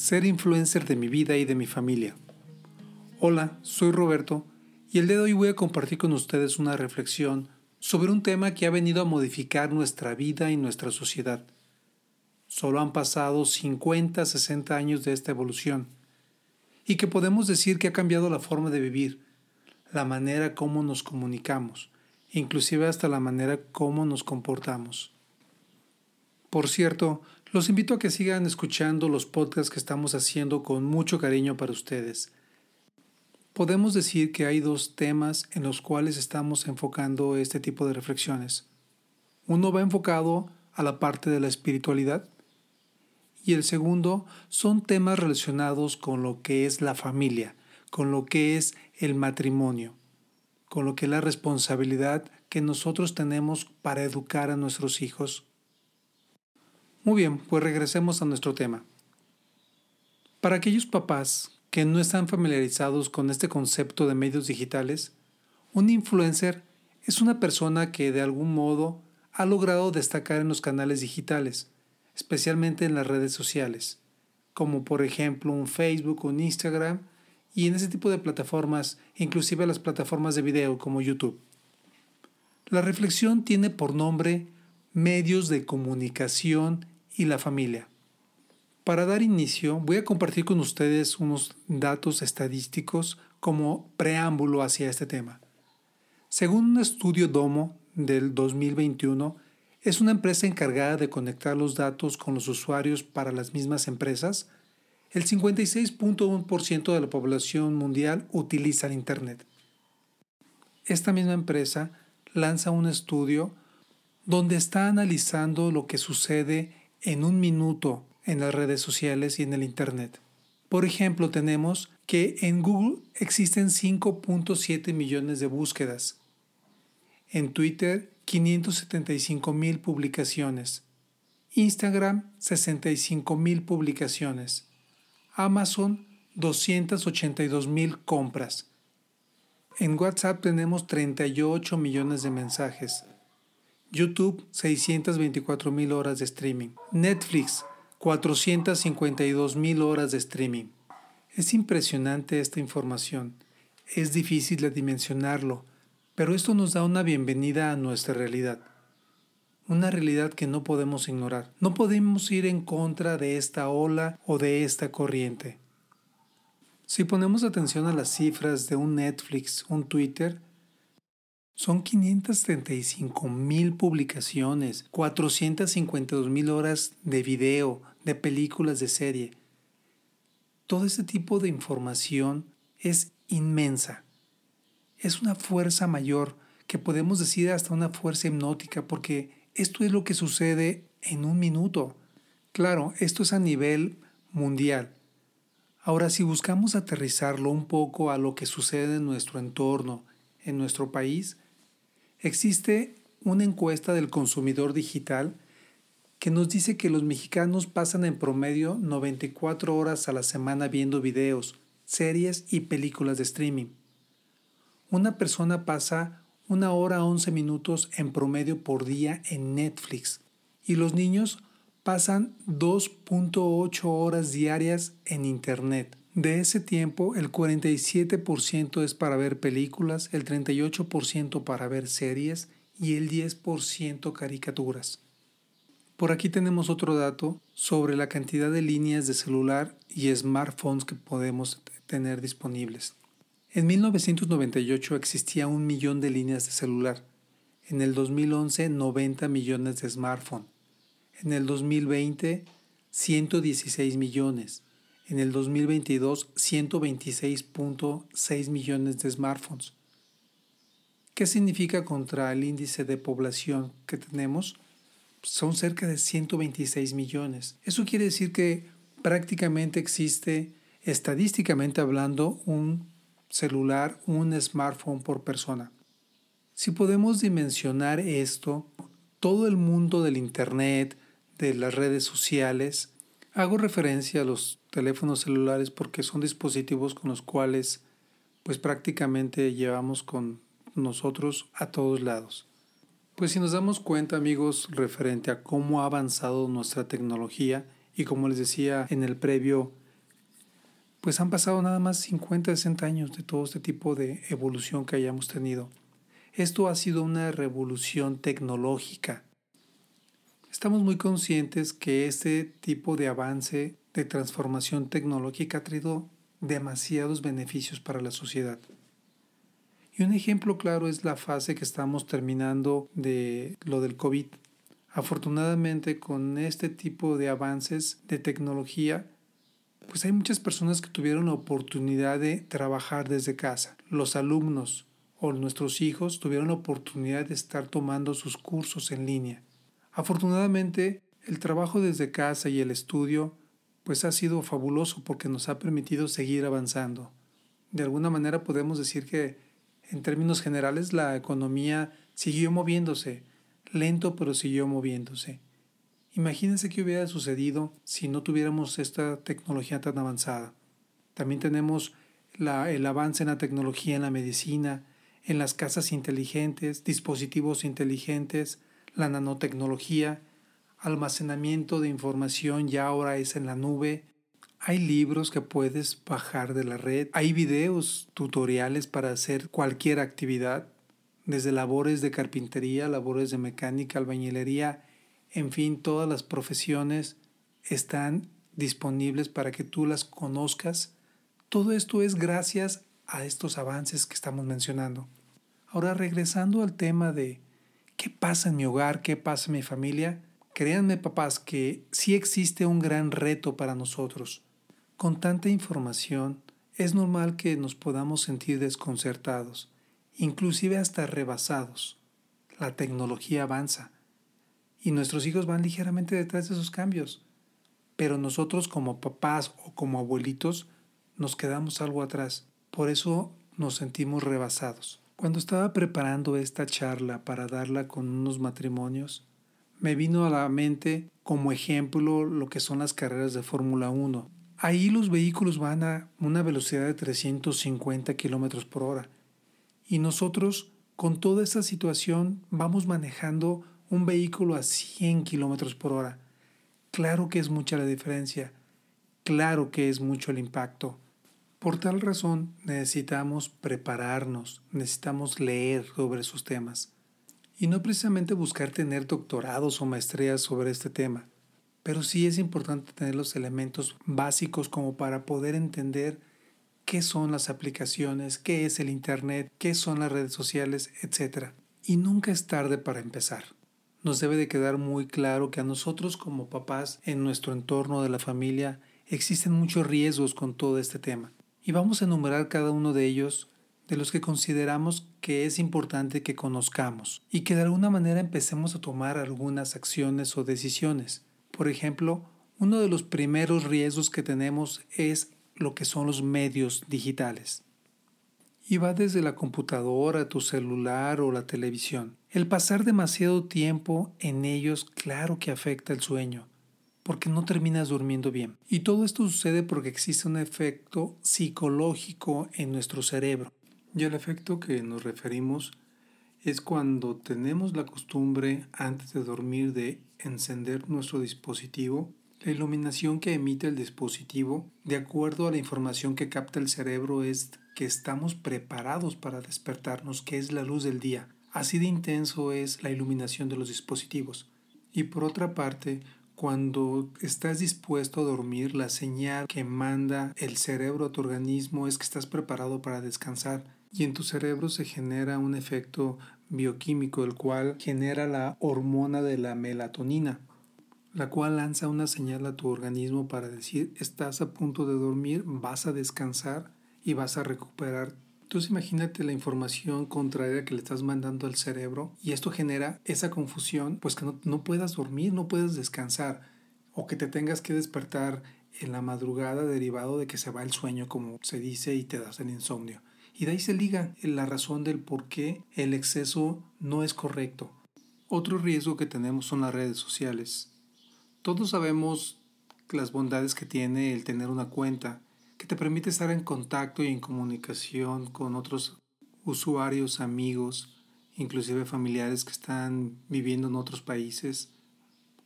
ser influencer de mi vida y de mi familia. Hola, soy Roberto y el día de hoy voy a compartir con ustedes una reflexión sobre un tema que ha venido a modificar nuestra vida y nuestra sociedad. Solo han pasado 50, 60 años de esta evolución y que podemos decir que ha cambiado la forma de vivir, la manera como nos comunicamos, inclusive hasta la manera como nos comportamos. Por cierto, los invito a que sigan escuchando los podcasts que estamos haciendo con mucho cariño para ustedes. Podemos decir que hay dos temas en los cuales estamos enfocando este tipo de reflexiones. Uno va enfocado a la parte de la espiritualidad y el segundo son temas relacionados con lo que es la familia, con lo que es el matrimonio, con lo que es la responsabilidad que nosotros tenemos para educar a nuestros hijos. Muy bien, pues regresemos a nuestro tema. Para aquellos papás que no están familiarizados con este concepto de medios digitales, un influencer es una persona que de algún modo ha logrado destacar en los canales digitales, especialmente en las redes sociales, como por ejemplo un Facebook, un Instagram y en ese tipo de plataformas, inclusive las plataformas de video como YouTube. La reflexión tiene por nombre medios de comunicación y la familia. Para dar inicio, voy a compartir con ustedes unos datos estadísticos como preámbulo hacia este tema. Según un estudio Domo del 2021, es una empresa encargada de conectar los datos con los usuarios para las mismas empresas. El 56.1% de la población mundial utiliza el Internet. Esta misma empresa lanza un estudio donde está analizando lo que sucede en un minuto en las redes sociales y en el Internet. Por ejemplo, tenemos que en Google existen 5.7 millones de búsquedas. En Twitter, 575 mil publicaciones. Instagram, 65 mil publicaciones. Amazon, 282 mil compras. En WhatsApp tenemos 38 millones de mensajes. YouTube, 624 mil horas de streaming. Netflix, 452 mil horas de streaming. Es impresionante esta información. Es difícil de dimensionarlo, pero esto nos da una bienvenida a nuestra realidad. Una realidad que no podemos ignorar. No podemos ir en contra de esta ola o de esta corriente. Si ponemos atención a las cifras de un Netflix, un Twitter, son 535 mil publicaciones, 452 mil horas de video, de películas de serie. Todo este tipo de información es inmensa. Es una fuerza mayor que podemos decir hasta una fuerza hipnótica porque esto es lo que sucede en un minuto. Claro, esto es a nivel mundial. Ahora, si buscamos aterrizarlo un poco a lo que sucede en nuestro entorno, en nuestro país, existe una encuesta del consumidor digital que nos dice que los mexicanos pasan en promedio 94 horas a la semana viendo videos, series y películas de streaming. Una persona pasa una hora 11 minutos en promedio por día en Netflix y los niños pasan 2.8 horas diarias en Internet. De ese tiempo, el 47% es para ver películas, el 38% para ver series y el 10% caricaturas. Por aquí tenemos otro dato sobre la cantidad de líneas de celular y smartphones que podemos tener disponibles. En 1998 existía un millón de líneas de celular. En el 2011 90 millones de smartphones. En el 2020 116 millones. En el 2022 126.6 millones de smartphones. ¿Qué significa contra el índice de población que tenemos? son cerca de 126 millones. Eso quiere decir que prácticamente existe, estadísticamente hablando, un celular, un smartphone por persona. Si podemos dimensionar esto, todo el mundo del Internet, de las redes sociales, hago referencia a los teléfonos celulares porque son dispositivos con los cuales pues prácticamente llevamos con nosotros a todos lados. Pues si nos damos cuenta amigos referente a cómo ha avanzado nuestra tecnología y como les decía en el previo pues han pasado nada más 50, 60 años de todo este tipo de evolución que hayamos tenido. Esto ha sido una revolución tecnológica. Estamos muy conscientes que este tipo de avance, de transformación tecnológica ha traído demasiados beneficios para la sociedad. Y un ejemplo claro es la fase que estamos terminando de lo del COVID. Afortunadamente con este tipo de avances de tecnología, pues hay muchas personas que tuvieron la oportunidad de trabajar desde casa. Los alumnos o nuestros hijos tuvieron la oportunidad de estar tomando sus cursos en línea. Afortunadamente, el trabajo desde casa y el estudio pues ha sido fabuloso porque nos ha permitido seguir avanzando. De alguna manera podemos decir que en términos generales la economía siguió moviéndose, lento pero siguió moviéndose. Imagínense qué hubiera sucedido si no tuviéramos esta tecnología tan avanzada. También tenemos el avance en la tecnología en la medicina, en las casas inteligentes, dispositivos inteligentes, la nanotecnología, almacenamiento de información ya ahora es en la nube. Hay libros que puedes bajar de la red. Hay videos tutoriales para hacer cualquier actividad, desde labores de carpintería, labores de mecánica, albañilería, en fin, todas las profesiones están disponibles para que tú las conozcas. Todo esto es gracias a estos avances que estamos mencionando. Ahora, regresando al tema de qué pasa en mi hogar, qué pasa en mi familia, créanme papás que sí existe un gran reto para nosotros. Con tanta información, es normal que nos podamos sentir desconcertados, inclusive hasta rebasados. La tecnología avanza y nuestros hijos van ligeramente detrás de esos cambios. Pero nosotros como papás o como abuelitos nos quedamos algo atrás. Por eso nos sentimos rebasados. Cuando estaba preparando esta charla para darla con unos matrimonios, me vino a la mente como ejemplo lo que son las carreras de Fórmula 1. Ahí los vehículos van a una velocidad de 350 kilómetros por hora. Y nosotros, con toda esta situación, vamos manejando un vehículo a 100 kilómetros por hora. Claro que es mucha la diferencia. Claro que es mucho el impacto. Por tal razón necesitamos prepararnos, necesitamos leer sobre esos temas. Y no precisamente buscar tener doctorados o maestrías sobre este tema, pero sí es importante tener los elementos básicos como para poder entender qué son las aplicaciones, qué es el Internet, qué son las redes sociales, etc. Y nunca es tarde para empezar nos debe de quedar muy claro que a nosotros como papás en nuestro entorno de la familia existen muchos riesgos con todo este tema. Y vamos a enumerar cada uno de ellos de los que consideramos que es importante que conozcamos y que de alguna manera empecemos a tomar algunas acciones o decisiones. Por ejemplo, uno de los primeros riesgos que tenemos es lo que son los medios digitales y va desde la computadora, tu celular o la televisión. El pasar demasiado tiempo en ellos claro que afecta el sueño, porque no terminas durmiendo bien. Y todo esto sucede porque existe un efecto psicológico en nuestro cerebro. Y el efecto que nos referimos es cuando tenemos la costumbre antes de dormir de encender nuestro dispositivo la iluminación que emite el dispositivo, de acuerdo a la información que capta el cerebro, es que estamos preparados para despertarnos, que es la luz del día. Así de intenso es la iluminación de los dispositivos. Y por otra parte, cuando estás dispuesto a dormir, la señal que manda el cerebro a tu organismo es que estás preparado para descansar. Y en tu cerebro se genera un efecto bioquímico, el cual genera la hormona de la melatonina la cual lanza una señal a tu organismo para decir estás a punto de dormir, vas a descansar y vas a recuperar. Entonces imagínate la información contraria que le estás mandando al cerebro y esto genera esa confusión, pues que no, no puedas dormir, no puedas descansar o que te tengas que despertar en la madrugada derivado de que se va el sueño, como se dice, y te das el insomnio. Y de ahí se liga la razón del por qué el exceso no es correcto. Otro riesgo que tenemos son las redes sociales. Todos sabemos las bondades que tiene el tener una cuenta que te permite estar en contacto y en comunicación con otros usuarios, amigos, inclusive familiares que están viviendo en otros países.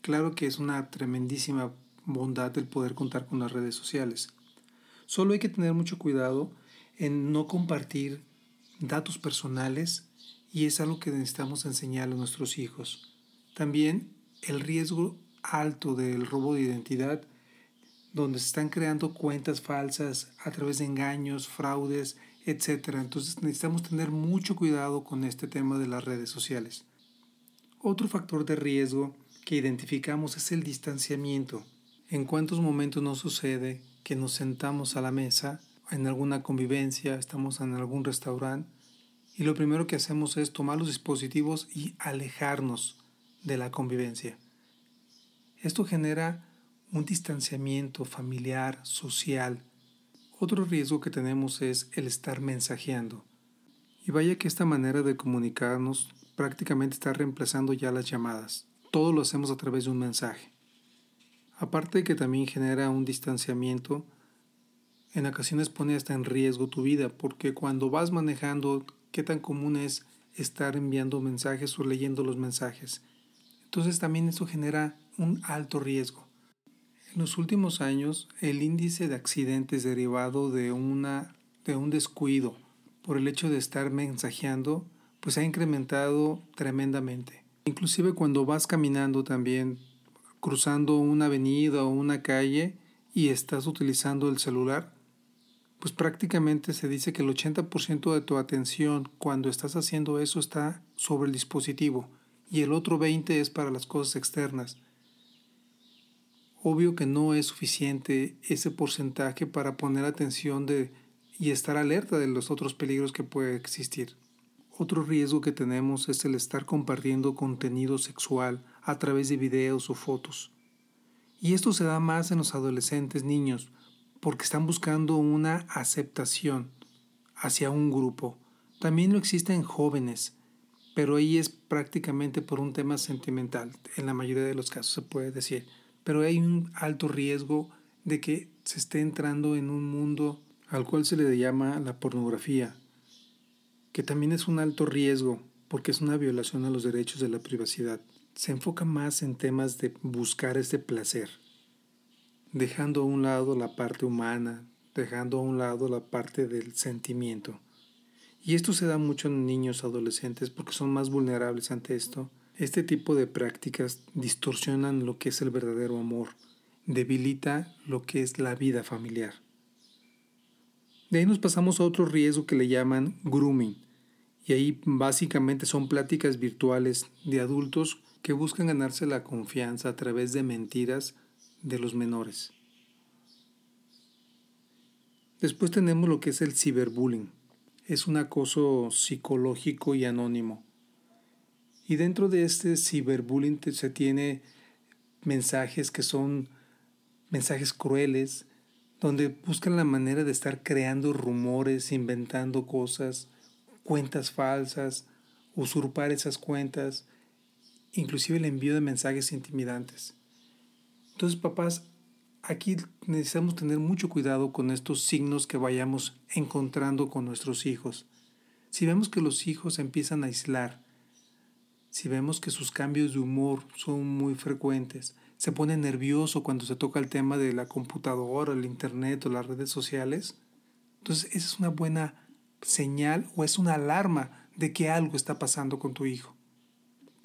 Claro que es una tremendísima bondad el poder contar con las redes sociales. Solo hay que tener mucho cuidado en no compartir datos personales y es algo que necesitamos enseñar a nuestros hijos. También el riesgo alto del robo de identidad, donde se están creando cuentas falsas a través de engaños, fraudes, etc. Entonces necesitamos tener mucho cuidado con este tema de las redes sociales. Otro factor de riesgo que identificamos es el distanciamiento. ¿En cuántos momentos nos sucede que nos sentamos a la mesa en alguna convivencia, estamos en algún restaurante y lo primero que hacemos es tomar los dispositivos y alejarnos de la convivencia? Esto genera un distanciamiento familiar, social. Otro riesgo que tenemos es el estar mensajeando. Y vaya que esta manera de comunicarnos prácticamente está reemplazando ya las llamadas. Todo lo hacemos a través de un mensaje. Aparte de que también genera un distanciamiento, en ocasiones pone hasta en riesgo tu vida, porque cuando vas manejando, qué tan común es estar enviando mensajes o leyendo los mensajes. Entonces también eso genera un alto riesgo. En los últimos años, el índice de accidentes derivado de, una, de un descuido por el hecho de estar mensajeando, pues ha incrementado tremendamente. Inclusive cuando vas caminando también, cruzando una avenida o una calle y estás utilizando el celular, pues prácticamente se dice que el 80% de tu atención cuando estás haciendo eso está sobre el dispositivo y el otro 20% es para las cosas externas. Obvio que no es suficiente ese porcentaje para poner atención de, y estar alerta de los otros peligros que puede existir. Otro riesgo que tenemos es el estar compartiendo contenido sexual a través de videos o fotos. Y esto se da más en los adolescentes niños, porque están buscando una aceptación hacia un grupo. También lo existe en jóvenes, pero ahí es prácticamente por un tema sentimental, en la mayoría de los casos se puede decir pero hay un alto riesgo de que se esté entrando en un mundo al cual se le llama la pornografía, que también es un alto riesgo porque es una violación a los derechos de la privacidad. Se enfoca más en temas de buscar este placer, dejando a un lado la parte humana, dejando a un lado la parte del sentimiento. Y esto se da mucho en niños adolescentes porque son más vulnerables ante esto este tipo de prácticas distorsionan lo que es el verdadero amor, debilita lo que es la vida familiar. De ahí nos pasamos a otro riesgo que le llaman grooming, y ahí básicamente son pláticas virtuales de adultos que buscan ganarse la confianza a través de mentiras de los menores. Después tenemos lo que es el ciberbullying. Es un acoso psicológico y anónimo y dentro de este ciberbullying se tiene mensajes que son mensajes crueles, donde buscan la manera de estar creando rumores, inventando cosas, cuentas falsas, usurpar esas cuentas, inclusive el envío de mensajes intimidantes. Entonces, papás, aquí necesitamos tener mucho cuidado con estos signos que vayamos encontrando con nuestros hijos. Si vemos que los hijos empiezan a aislar, si vemos que sus cambios de humor son muy frecuentes, se pone nervioso cuando se toca el tema de la computadora, el internet o las redes sociales, entonces esa es una buena señal o es una alarma de que algo está pasando con tu hijo.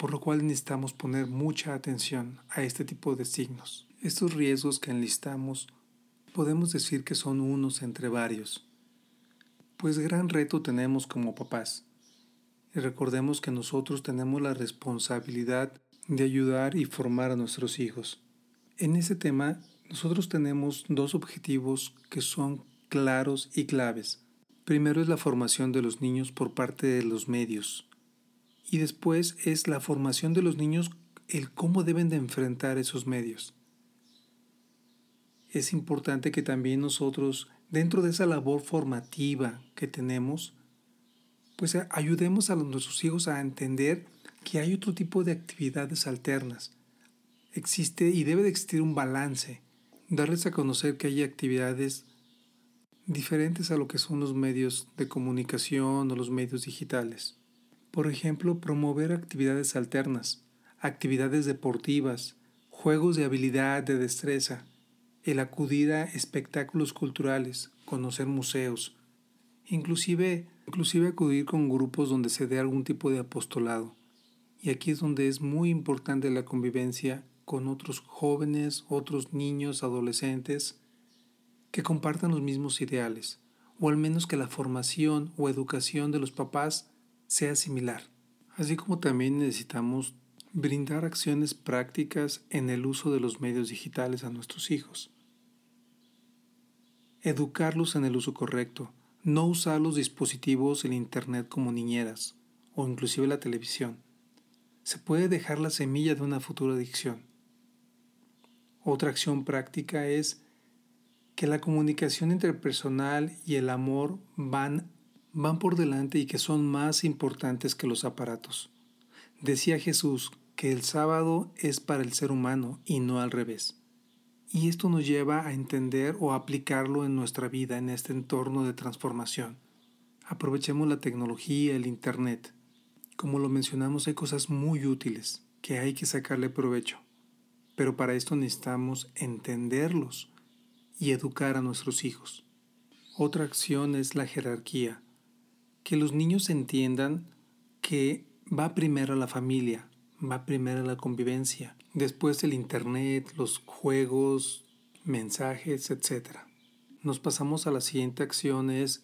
Por lo cual necesitamos poner mucha atención a este tipo de signos. Estos riesgos que enlistamos podemos decir que son unos entre varios. Pues gran reto tenemos como papás y recordemos que nosotros tenemos la responsabilidad de ayudar y formar a nuestros hijos. En ese tema, nosotros tenemos dos objetivos que son claros y claves. Primero es la formación de los niños por parte de los medios y después es la formación de los niños el cómo deben de enfrentar esos medios. Es importante que también nosotros, dentro de esa labor formativa que tenemos, pues eh, ayudemos a nuestros hijos a entender que hay otro tipo de actividades alternas. Existe y debe de existir un balance, darles a conocer que hay actividades diferentes a lo que son los medios de comunicación o los medios digitales. Por ejemplo, promover actividades alternas, actividades deportivas, juegos de habilidad, de destreza. el acudir a espectáculos culturales, conocer museos, inclusive, inclusive acudir con grupos donde se dé algún tipo de apostolado. Y aquí es donde es muy importante la convivencia con otros jóvenes, otros niños, adolescentes, que compartan los mismos ideales, o al menos que la formación o educación de los papás sea similar. Así como también necesitamos brindar acciones prácticas en el uso de los medios digitales a nuestros hijos. Educarlos en el uso correcto, no usar los dispositivos, el Internet como niñeras o inclusive la televisión. Se puede dejar la semilla de una futura adicción. Otra acción práctica es que la comunicación interpersonal y el amor van, van por delante y que son más importantes que los aparatos. Decía Jesús que el sábado es para el ser humano y no al revés. Y esto nos lleva a entender o aplicarlo en nuestra vida, en este entorno de transformación. Aprovechemos la tecnología, el Internet. Como lo mencionamos, hay cosas muy útiles que hay que sacarle provecho. Pero para esto necesitamos entenderlos y educar a nuestros hijos. Otra acción es la jerarquía. Que los niños entiendan que va primero la familia, va primero la convivencia, después el Internet, los juegos, mensajes, etc. Nos pasamos a la siguiente acción es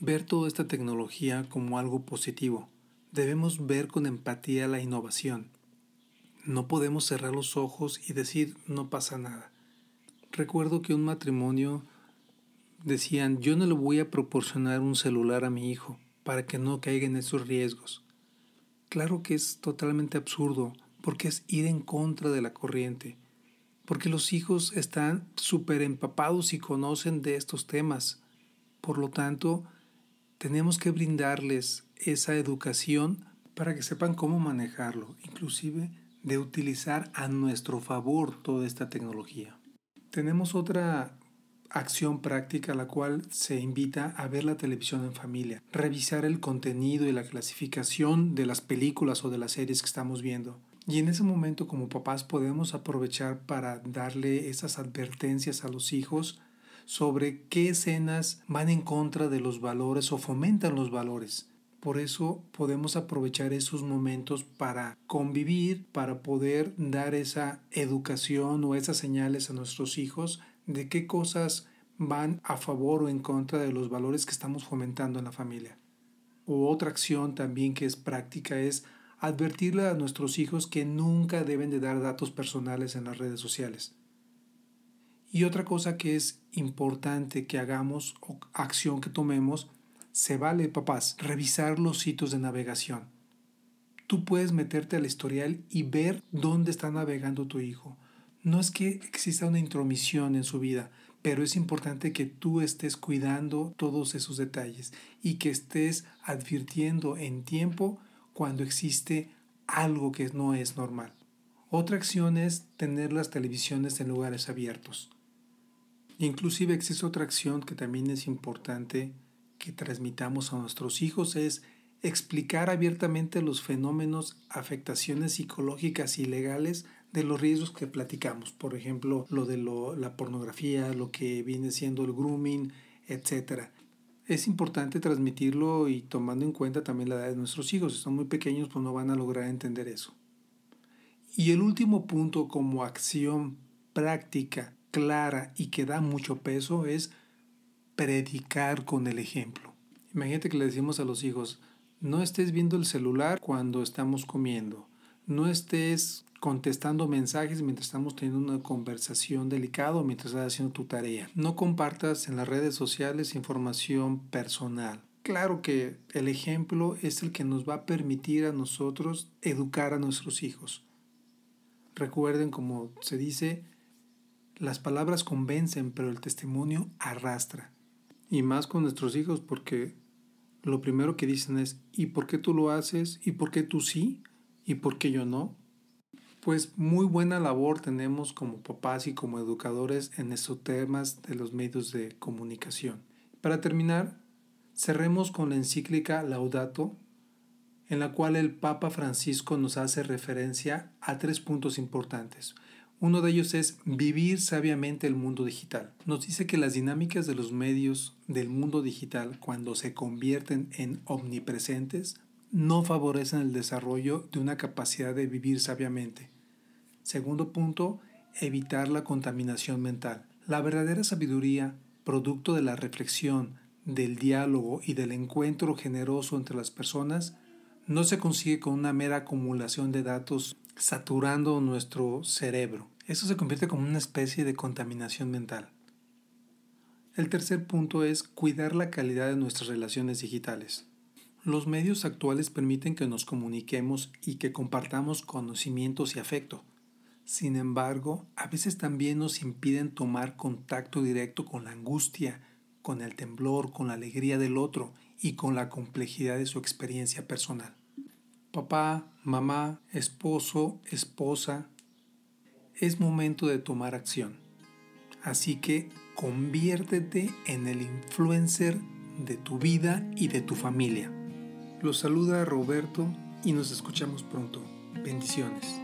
ver toda esta tecnología como algo positivo. Debemos ver con empatía la innovación. No podemos cerrar los ojos y decir no pasa nada. Recuerdo que un matrimonio decían yo no le voy a proporcionar un celular a mi hijo para que no caiga en esos riesgos. Claro que es totalmente absurdo porque es ir en contra de la corriente, porque los hijos están súper empapados y conocen de estos temas. Por lo tanto, tenemos que brindarles esa educación para que sepan cómo manejarlo, inclusive de utilizar a nuestro favor toda esta tecnología. Tenemos otra acción práctica la cual se invita a ver la televisión en familia, revisar el contenido y la clasificación de las películas o de las series que estamos viendo, y en ese momento como papás podemos aprovechar para darle esas advertencias a los hijos sobre qué escenas van en contra de los valores o fomentan los valores. Por eso podemos aprovechar esos momentos para convivir, para poder dar esa educación o esas señales a nuestros hijos de qué cosas van a favor o en contra de los valores que estamos fomentando en la familia. O otra acción también que es práctica es advertirle a nuestros hijos que nunca deben de dar datos personales en las redes sociales. Y otra cosa que es importante que hagamos o acción que tomemos, se vale, papás, revisar los sitios de navegación. Tú puedes meterte al historial y ver dónde está navegando tu hijo. No es que exista una intromisión en su vida, pero es importante que tú estés cuidando todos esos detalles y que estés advirtiendo en tiempo cuando existe algo que no es normal. Otra acción es tener las televisiones en lugares abiertos. Inclusive existe otra acción que también es importante que transmitamos a nuestros hijos es explicar abiertamente los fenómenos, afectaciones psicológicas y legales de los riesgos que platicamos. Por ejemplo, lo de la pornografía, lo que viene siendo el grooming, etc es importante transmitirlo y tomando en cuenta también la edad de nuestros hijos. Si son muy pequeños, pues no van a lograr entender eso. Y el último punto como acción práctica, clara y que da mucho peso es predicar con el ejemplo. Imagínate que le decimos a los hijos, no estés viendo el celular cuando estamos comiendo, no estés contestando mensajes mientras estamos teniendo una conversación delicada o mientras estás haciendo tu tarea. No compartas en las redes sociales información personal. Claro que el ejemplo es el que nos va a permitir a nosotros educar a nuestros hijos. Recuerden, como se dice, las palabras convencen, pero el testimonio arrastra. Y más con nuestros hijos porque lo primero que dicen es, ¿y por qué tú lo haces? ¿Y por qué tú sí? ¿Y por qué yo no? Pues muy buena labor tenemos como papás y como educadores en estos temas de los medios de comunicación. Para terminar, cerremos con la encíclica Laudato, en la cual el Papa Francisco nos hace referencia a tres puntos importantes. Uno de ellos es vivir sabiamente el mundo digital. Nos dice que las dinámicas de los medios del mundo digital, cuando se convierten en omnipresentes, no favorecen el desarrollo de una capacidad de vivir sabiamente. Segundo punto, evitar la contaminación mental. La verdadera sabiduría, producto de la reflexión, del diálogo y del encuentro generoso entre las personas, no se consigue con una mera acumulación de datos saturando nuestro cerebro. Eso se convierte como una especie de contaminación mental. El tercer punto es cuidar la calidad de nuestras relaciones digitales. Los medios actuales permiten que nos comuniquemos y que compartamos conocimientos y afecto. Sin embargo, a veces también nos impiden tomar contacto directo con la angustia, con el temblor, con la alegría del otro y con la complejidad de su experiencia personal. Papá, mamá, esposo, esposa, es momento de tomar acción. Así que conviértete en el influencer de tu vida y de tu familia. Los saluda Roberto y nos escuchamos pronto. Bendiciones.